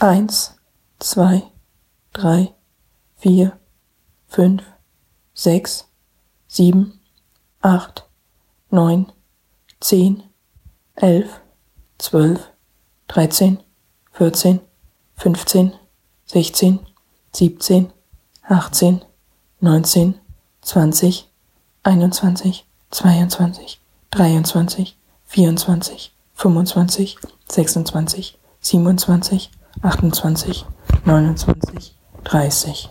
eins, zwei, drei, vier, fünf, sechs, sieben, acht, neun, zehn, elf, zwölf, dreizehn, vierzehn, fünfzehn, sechzehn, siebzehn, achtzehn, neunzehn, zwanzig, einundzwanzig, zweiundzwanzig, dreiundzwanzig, vierundzwanzig, fünfundzwanzig, sechsundzwanzig, siebenundzwanzig, achtundzwanzig, neunundzwanzig, dreißig